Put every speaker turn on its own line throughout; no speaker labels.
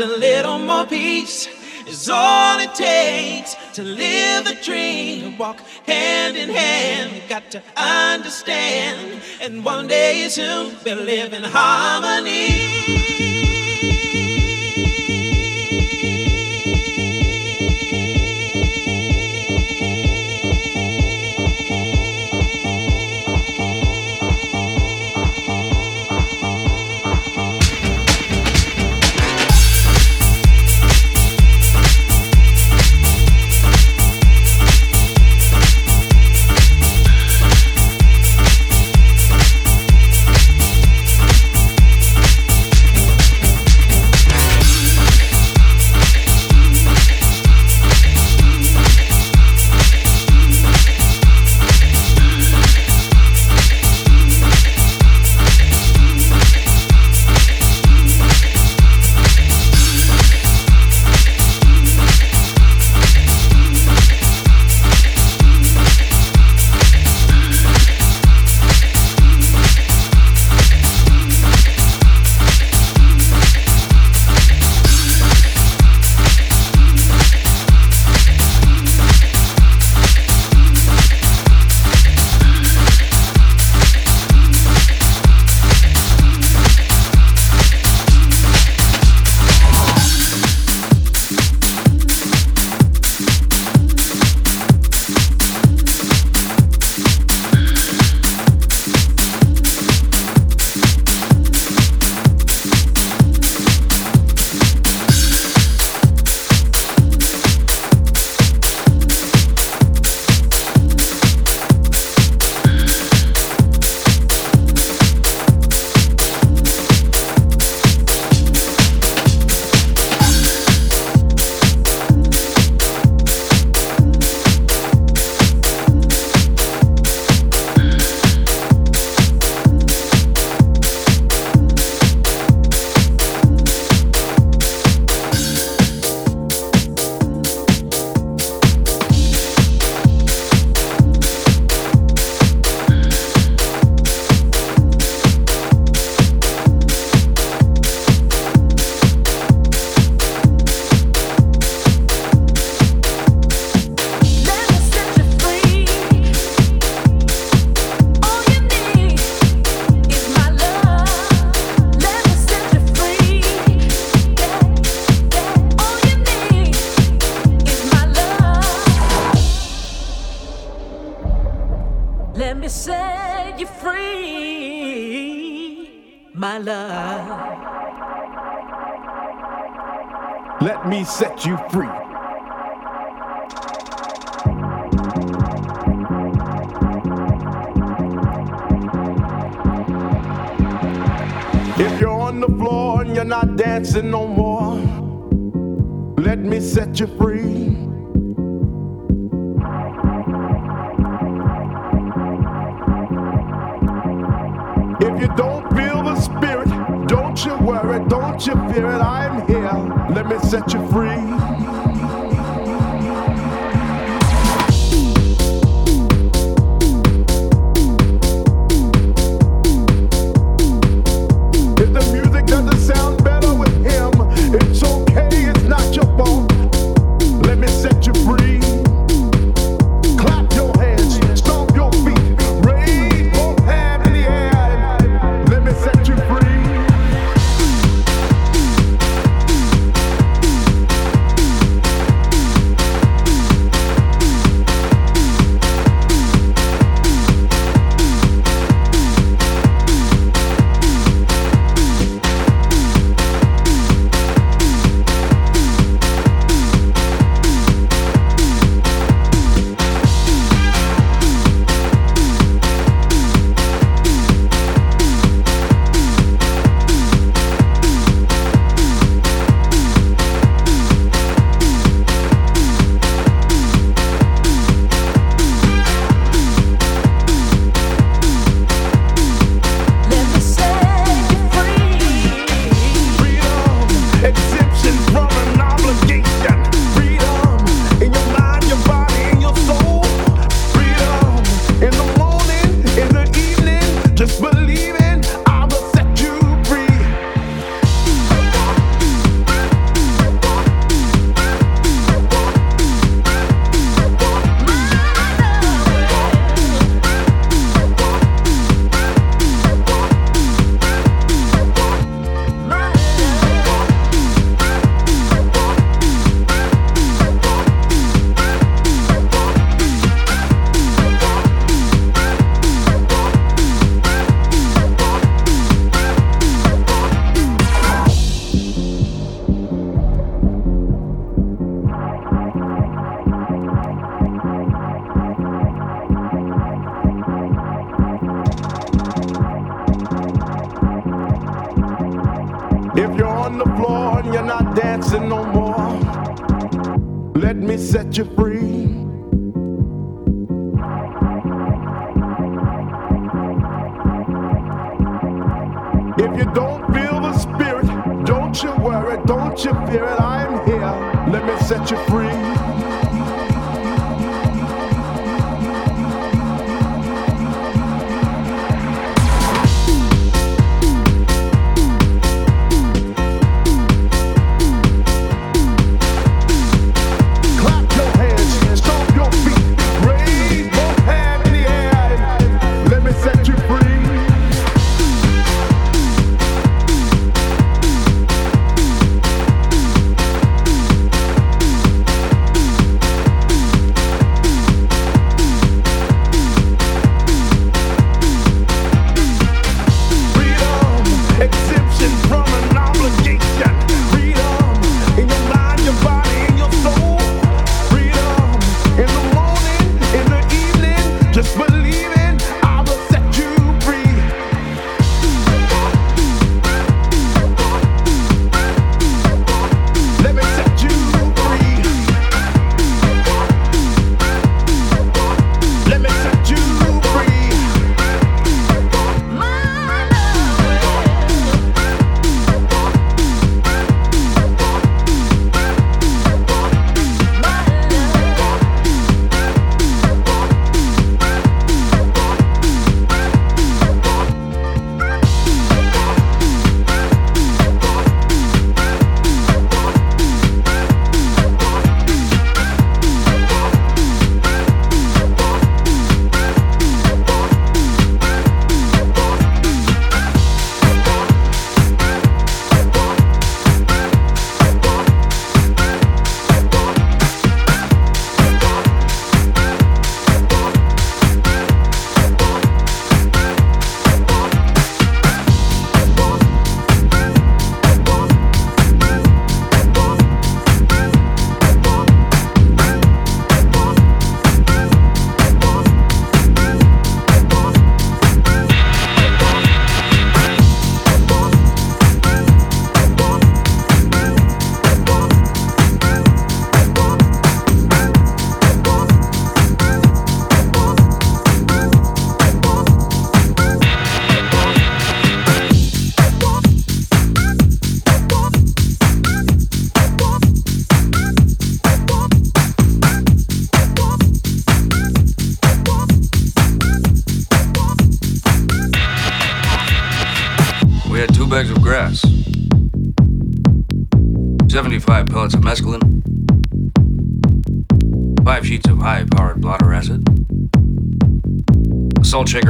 A little
more peace is all it takes to live the dream and walk hand in hand. You got to understand, and one day soon we'll live in harmony.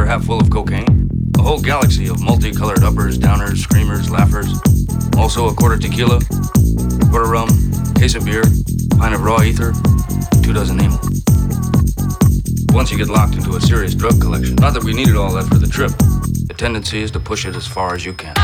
Half full of cocaine, a whole galaxy of multicolored uppers, downers, screamers, laughers, also a quarter tequila, quarter rum, case of beer, pint of raw ether, two dozen amyl. Once you get locked into a serious drug collection, not that we needed all that for the trip, the tendency is to push it as far as you can.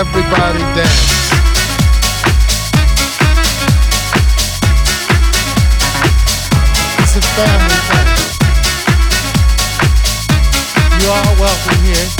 Everybody dance. It's a family thing. You are welcome here.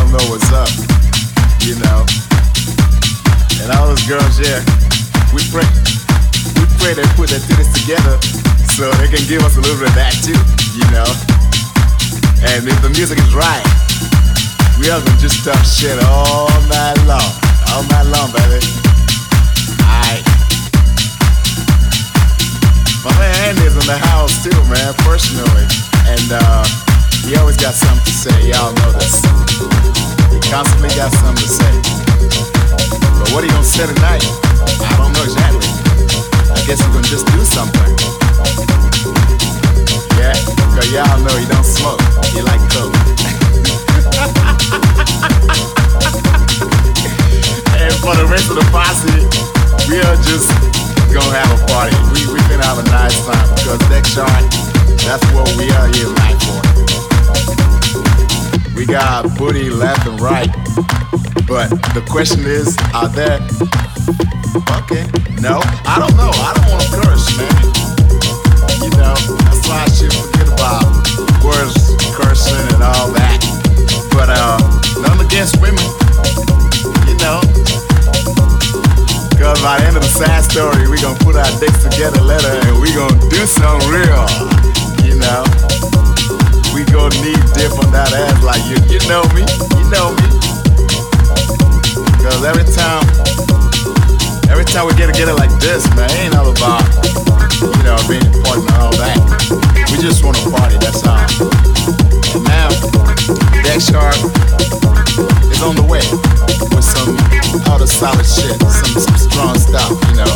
y'all know what's up. You know, and all those girls, yeah, we pray, we pray they put their titties together so they can give us a little bit of that too. You know. And if the music is right, we are gonna just talk shit all night long. All night long, baby. Alright. My man Andy's in the house too, man, personally. And uh, he always got something to say. Y'all know this. Constantly got something to say. But what he gonna say tonight? I don't know exactly. I guess he's gonna just do something. Yeah, cause y'all know he don't smoke. He like coke. and for the rest of the posse, we are just gonna have a party. We we gonna have a nice time because next shot, that's what we are here tonight for. We got booty left and right, but the question is, are there? Okay, no, I don't know. I don't want to curse, man. You know, that's why I should forget about words, cursing, and all that. But uh, none against women, you know. Cause by the end of the sad story, we gonna put our dicks together later and we gonna do something real, you know. Gonna knee dip on that ass like you, you know me, you know me. Cause every time, every time we get together like this, man, it ain't all about you know, being important and all that. We just want to party, that's all. And now, Dex Sharp is on the way with some other solid shit, some, some strong stuff, you know,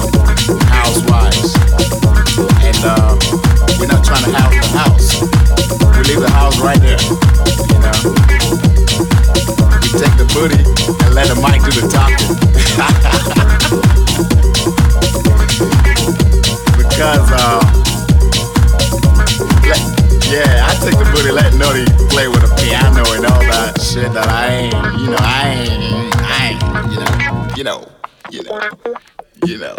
housewives. And uh, we're not trying to house the house. We leave the house right there, you know. Take the booty and let the mic do the talking. because uh, yeah, I take the booty, let play with piano and all that shit that I ain't, you know, I ain't, I ain't, you know, you know, you know, you know.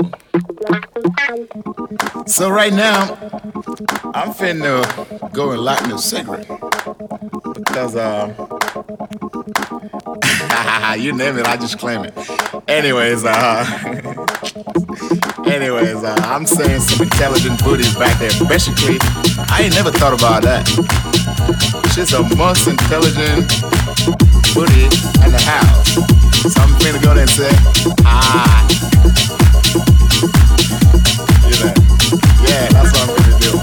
So right now, I'm finna go and light me a cigarette because uh, you name it, I just claim it. Anyways, uh. Anyways, uh, I'm saying some intelligent booties back there. Basically, I ain't never thought about that. She's the most intelligent booty in the house. So I'm gonna go there and say, ah. You know, yeah, that's what I'm gonna do.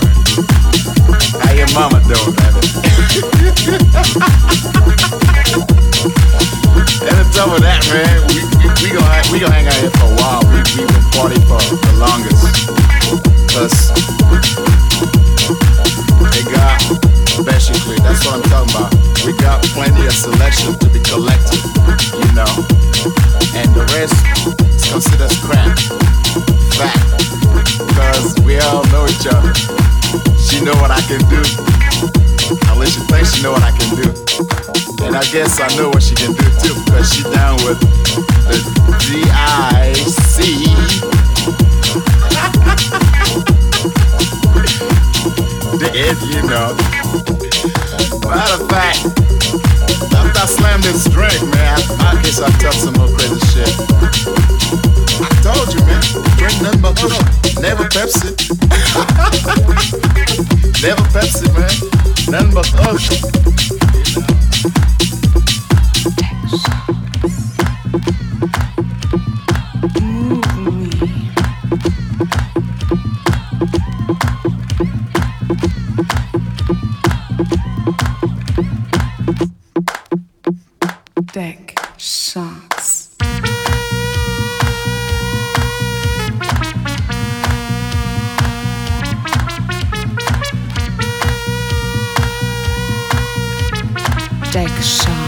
How your mama doing, baby? and on top that, man, we, we, we gonna we gonna hang out here for a while. We we been party for the longest. Cause they got basically that's what I'm talking about. We got plenty of selection to be collected, you know. And the rest is considered scrap. Fact. Cause we all know each other. She know what I can do. At least she thinks she know what I can do. And I guess I know what she can do too, because she down with the D-I-C. the Ed, you know. Matter of fact, after I slammed this drink, man, I, guess I touched some more crazy shit. I told you, man, drink nothing but Kush. Never Pepsi. Never Pepsi, man. Nothing but Kush.
Deck Sharks. Deck Sharks.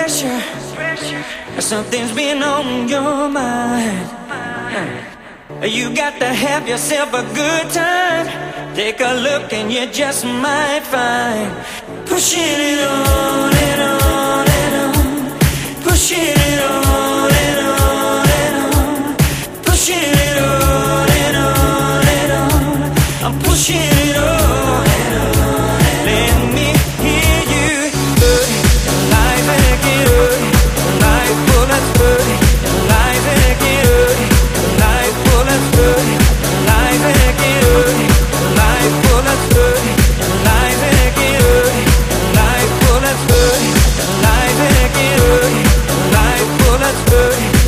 pressure. Something's been on your mind. You got to have yourself a good time. Take a look and you just might find. Pushing it on and on and on. Pushing it on. good.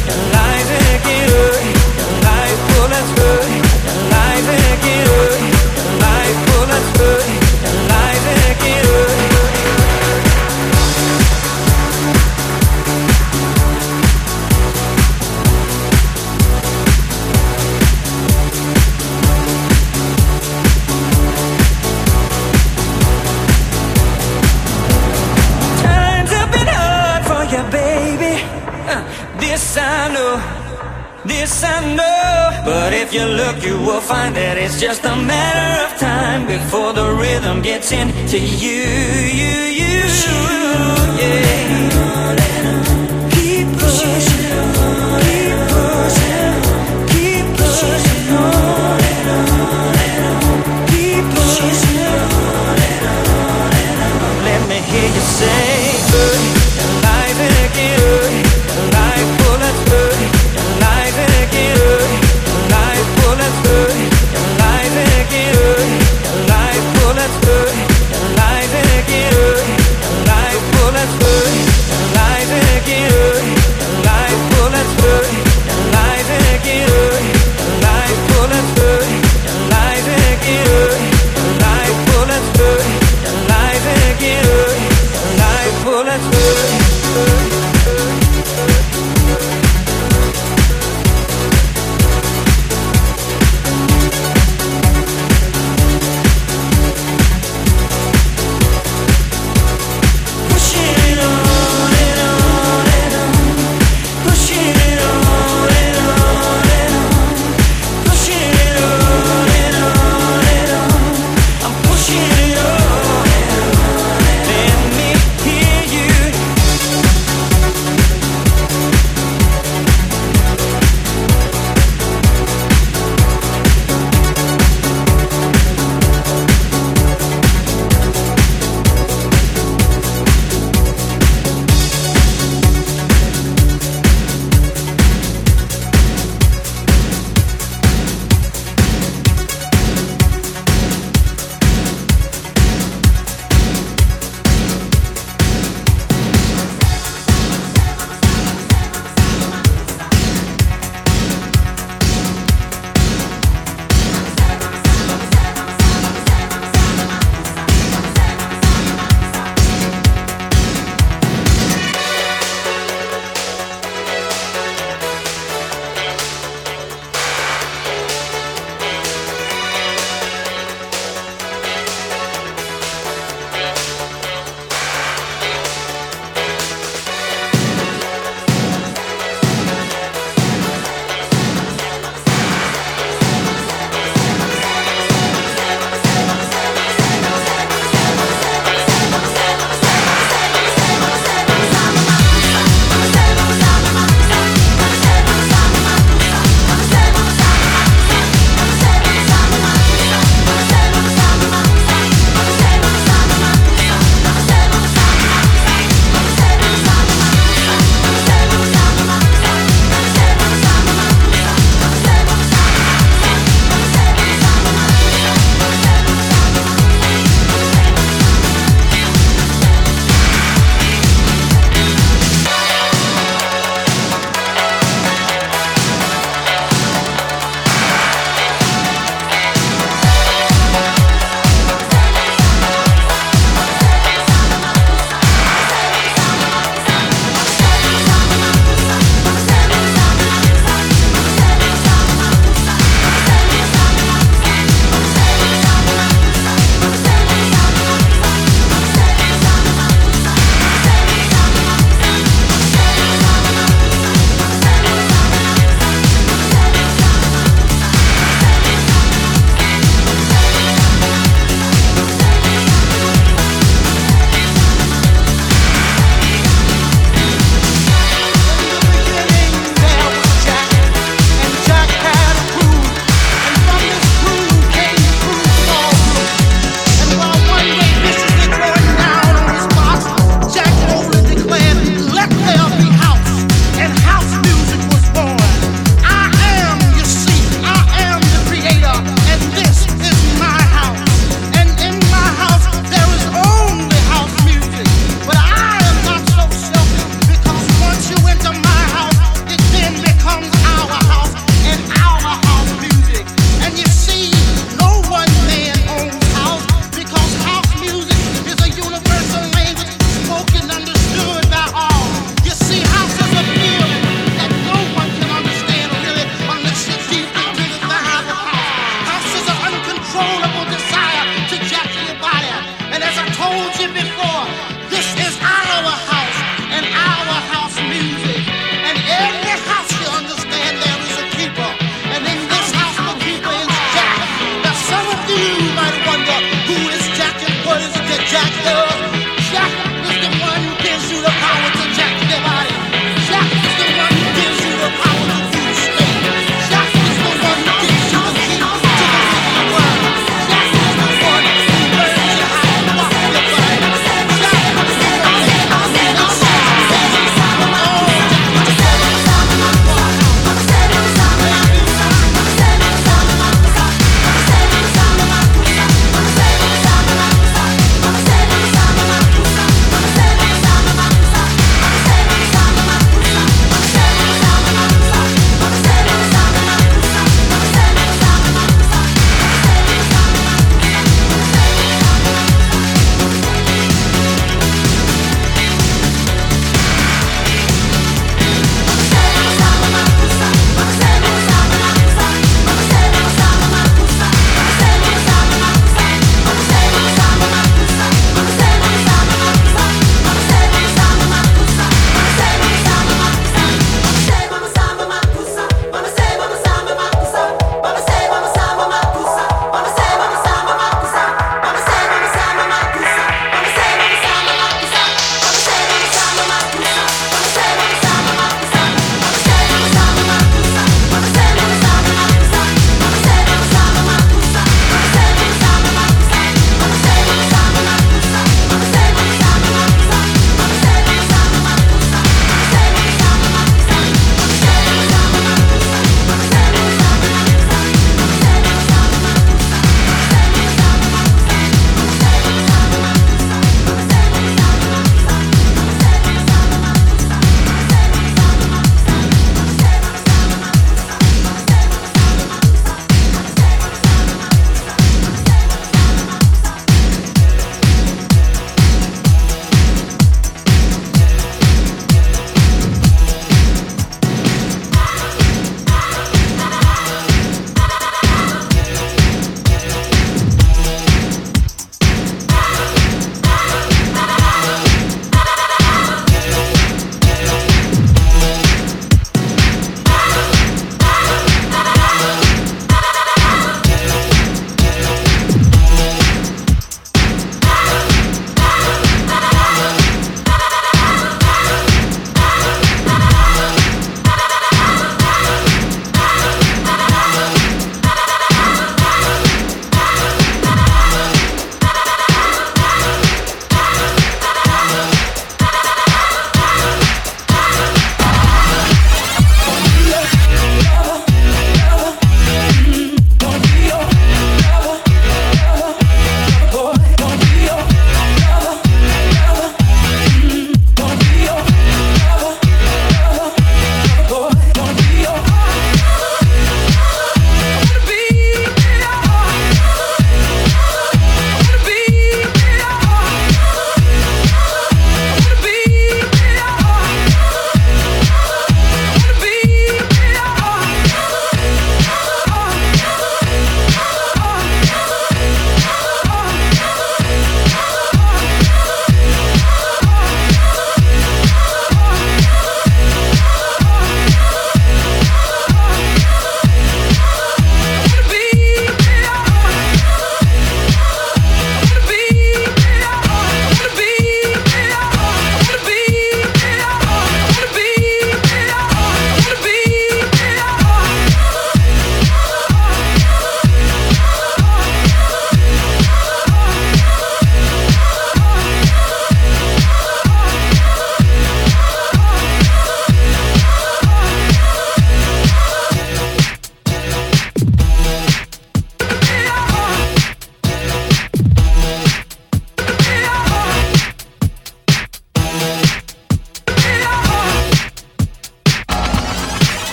You look, you will find that it's just a matter of time before the rhythm gets into you, you, you, yeah. that's good.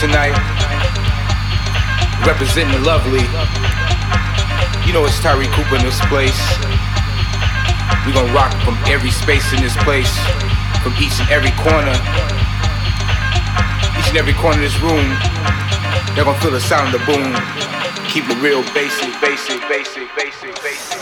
tonight. Representing the lovely. You know it's Tyree Cooper in this place. We gonna rock from every space in this place, from each and every corner. Each and every corner of this room. They're gonna feel the sound of the boom. Keep it real basic, basic, basic, basic, basic.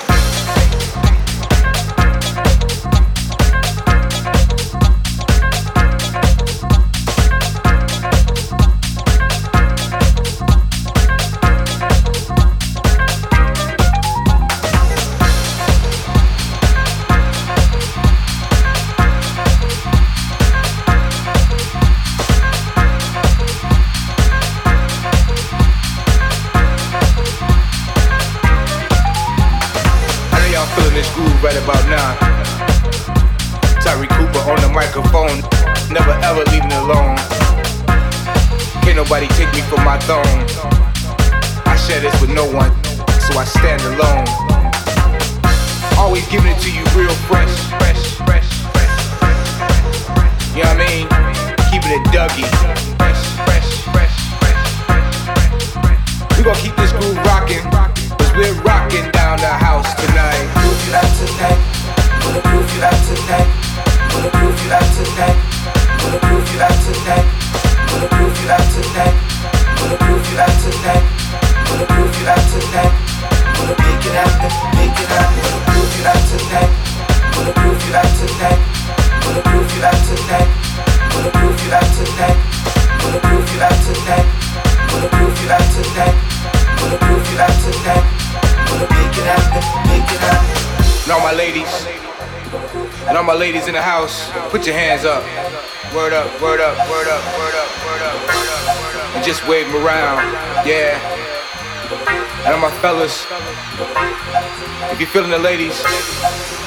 If you're feeling the ladies,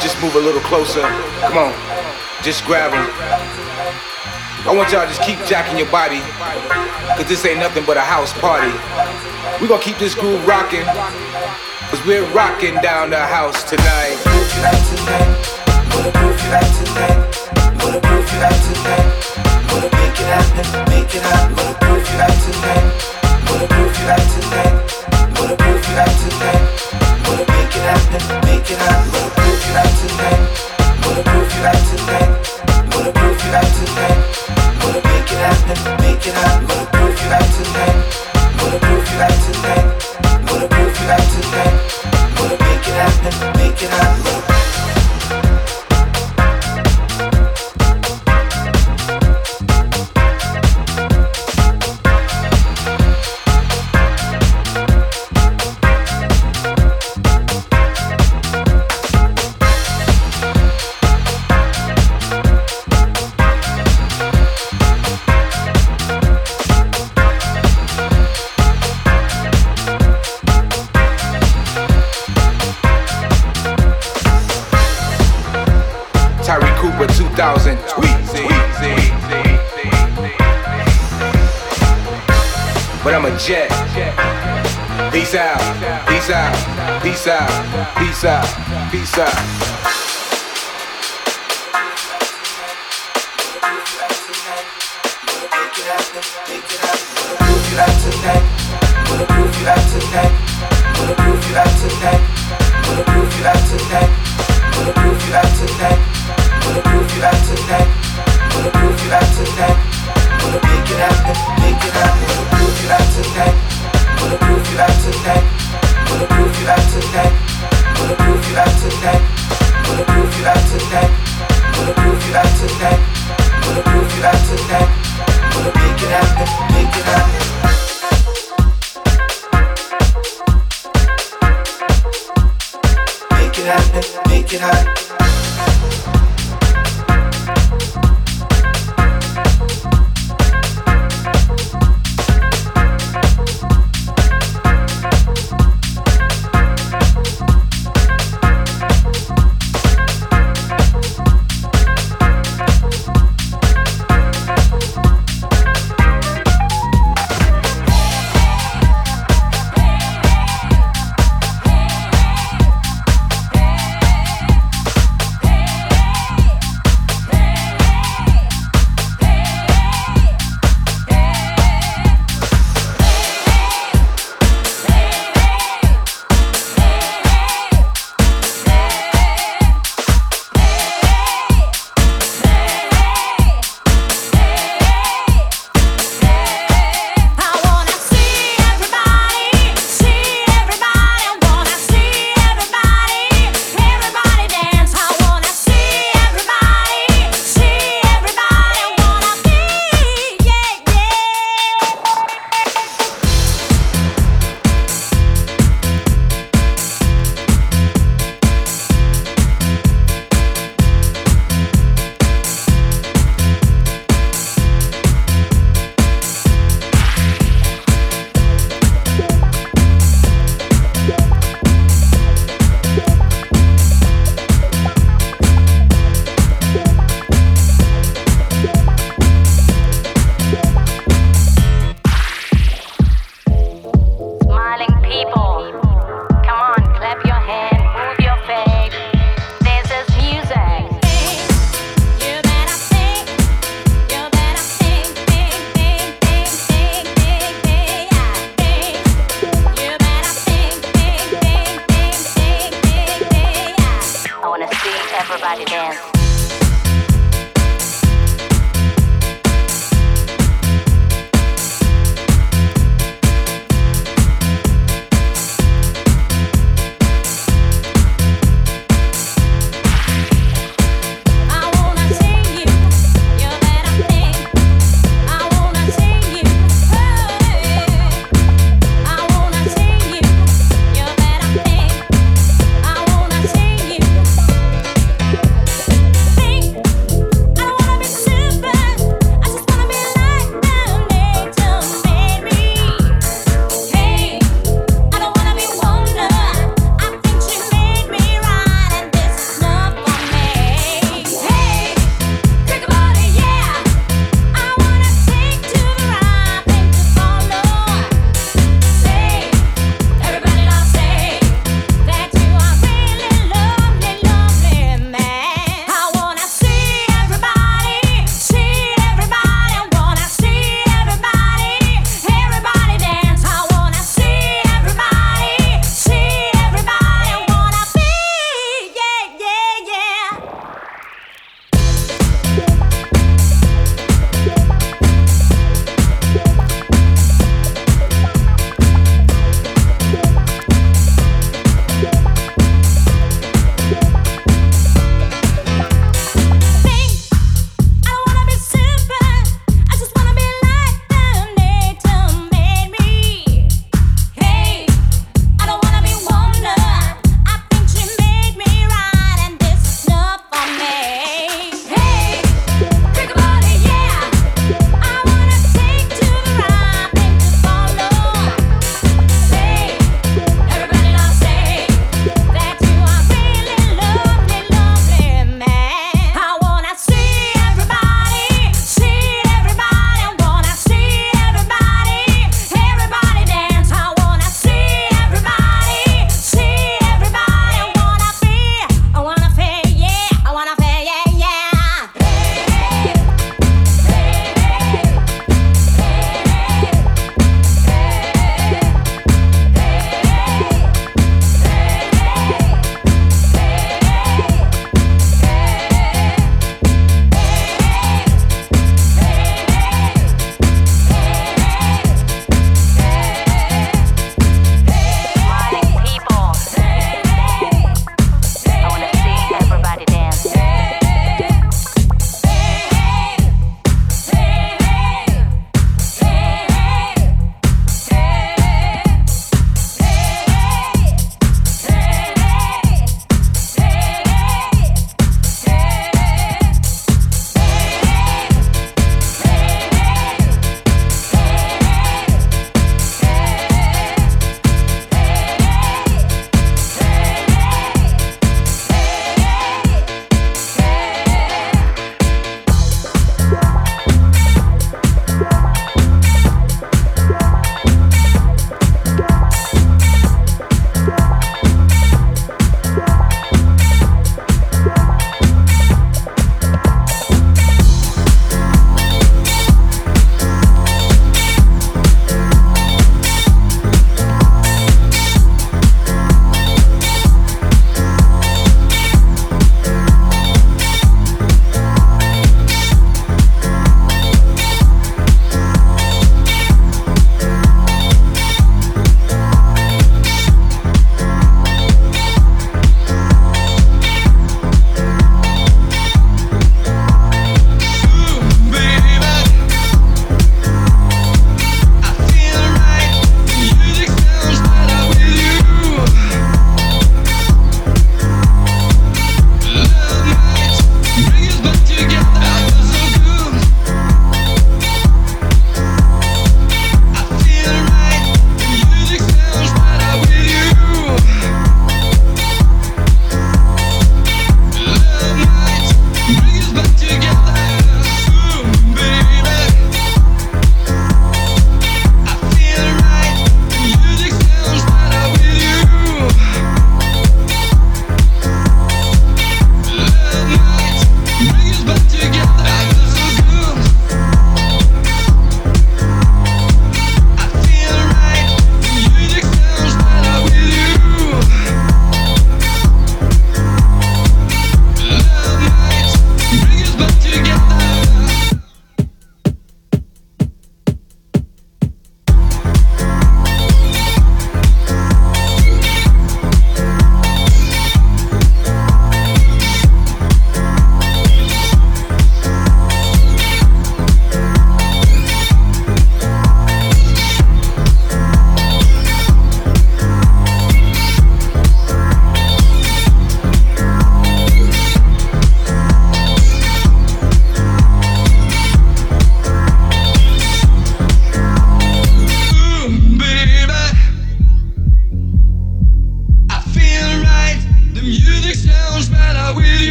just move a little closer. Come on, just grab them. I want y'all to just keep jacking your body, cause this ain't nothing but a house party. we gonna keep this groove rocking, cause we're rocking down the house tonight. You tonight. You tonight. Make it happen, make it happen.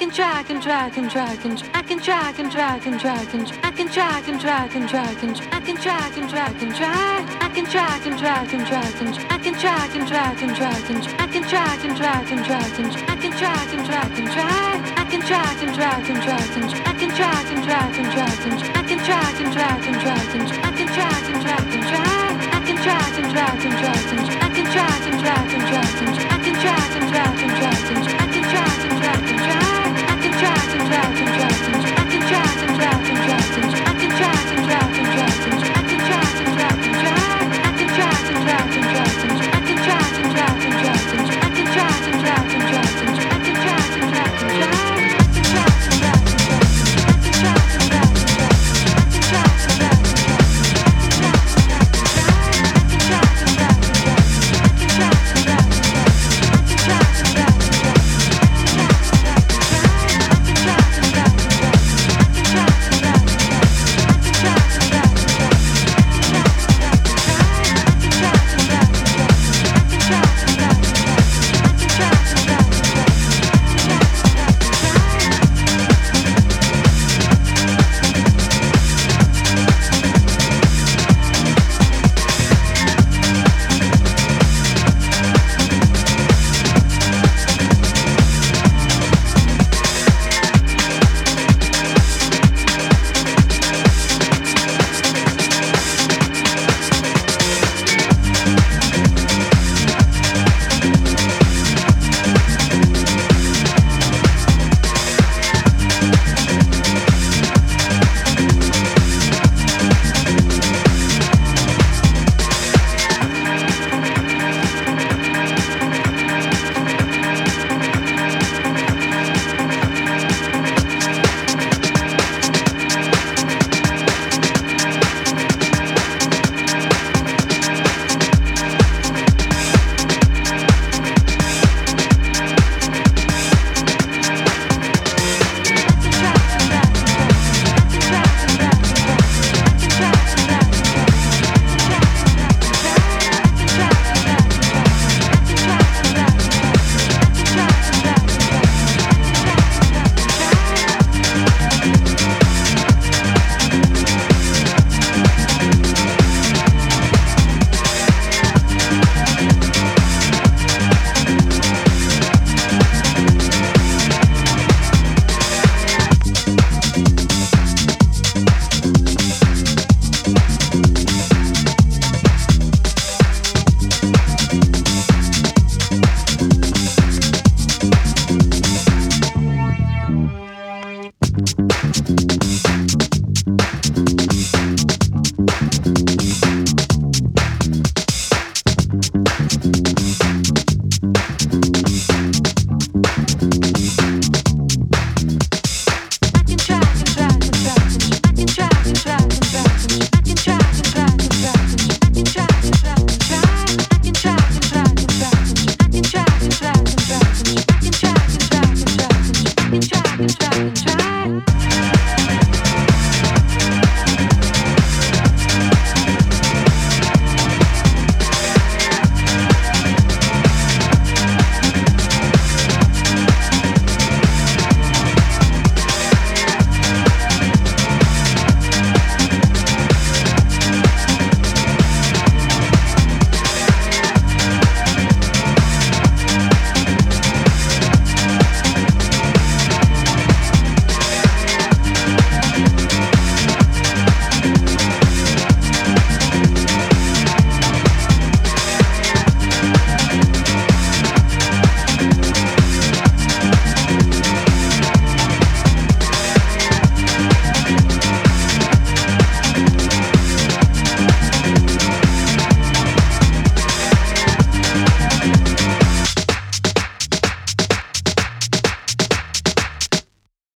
I can track and track and track and I can track and track and track and I can track and track and track and I can track and track and try. I can track and track and track and I can track and track and track and I can track and track and track and I can track and track and try. I can track and track and track and I can track and track and track and I can track and track and track and I can track and track and try. I can track and track and track and I can track and track and track and can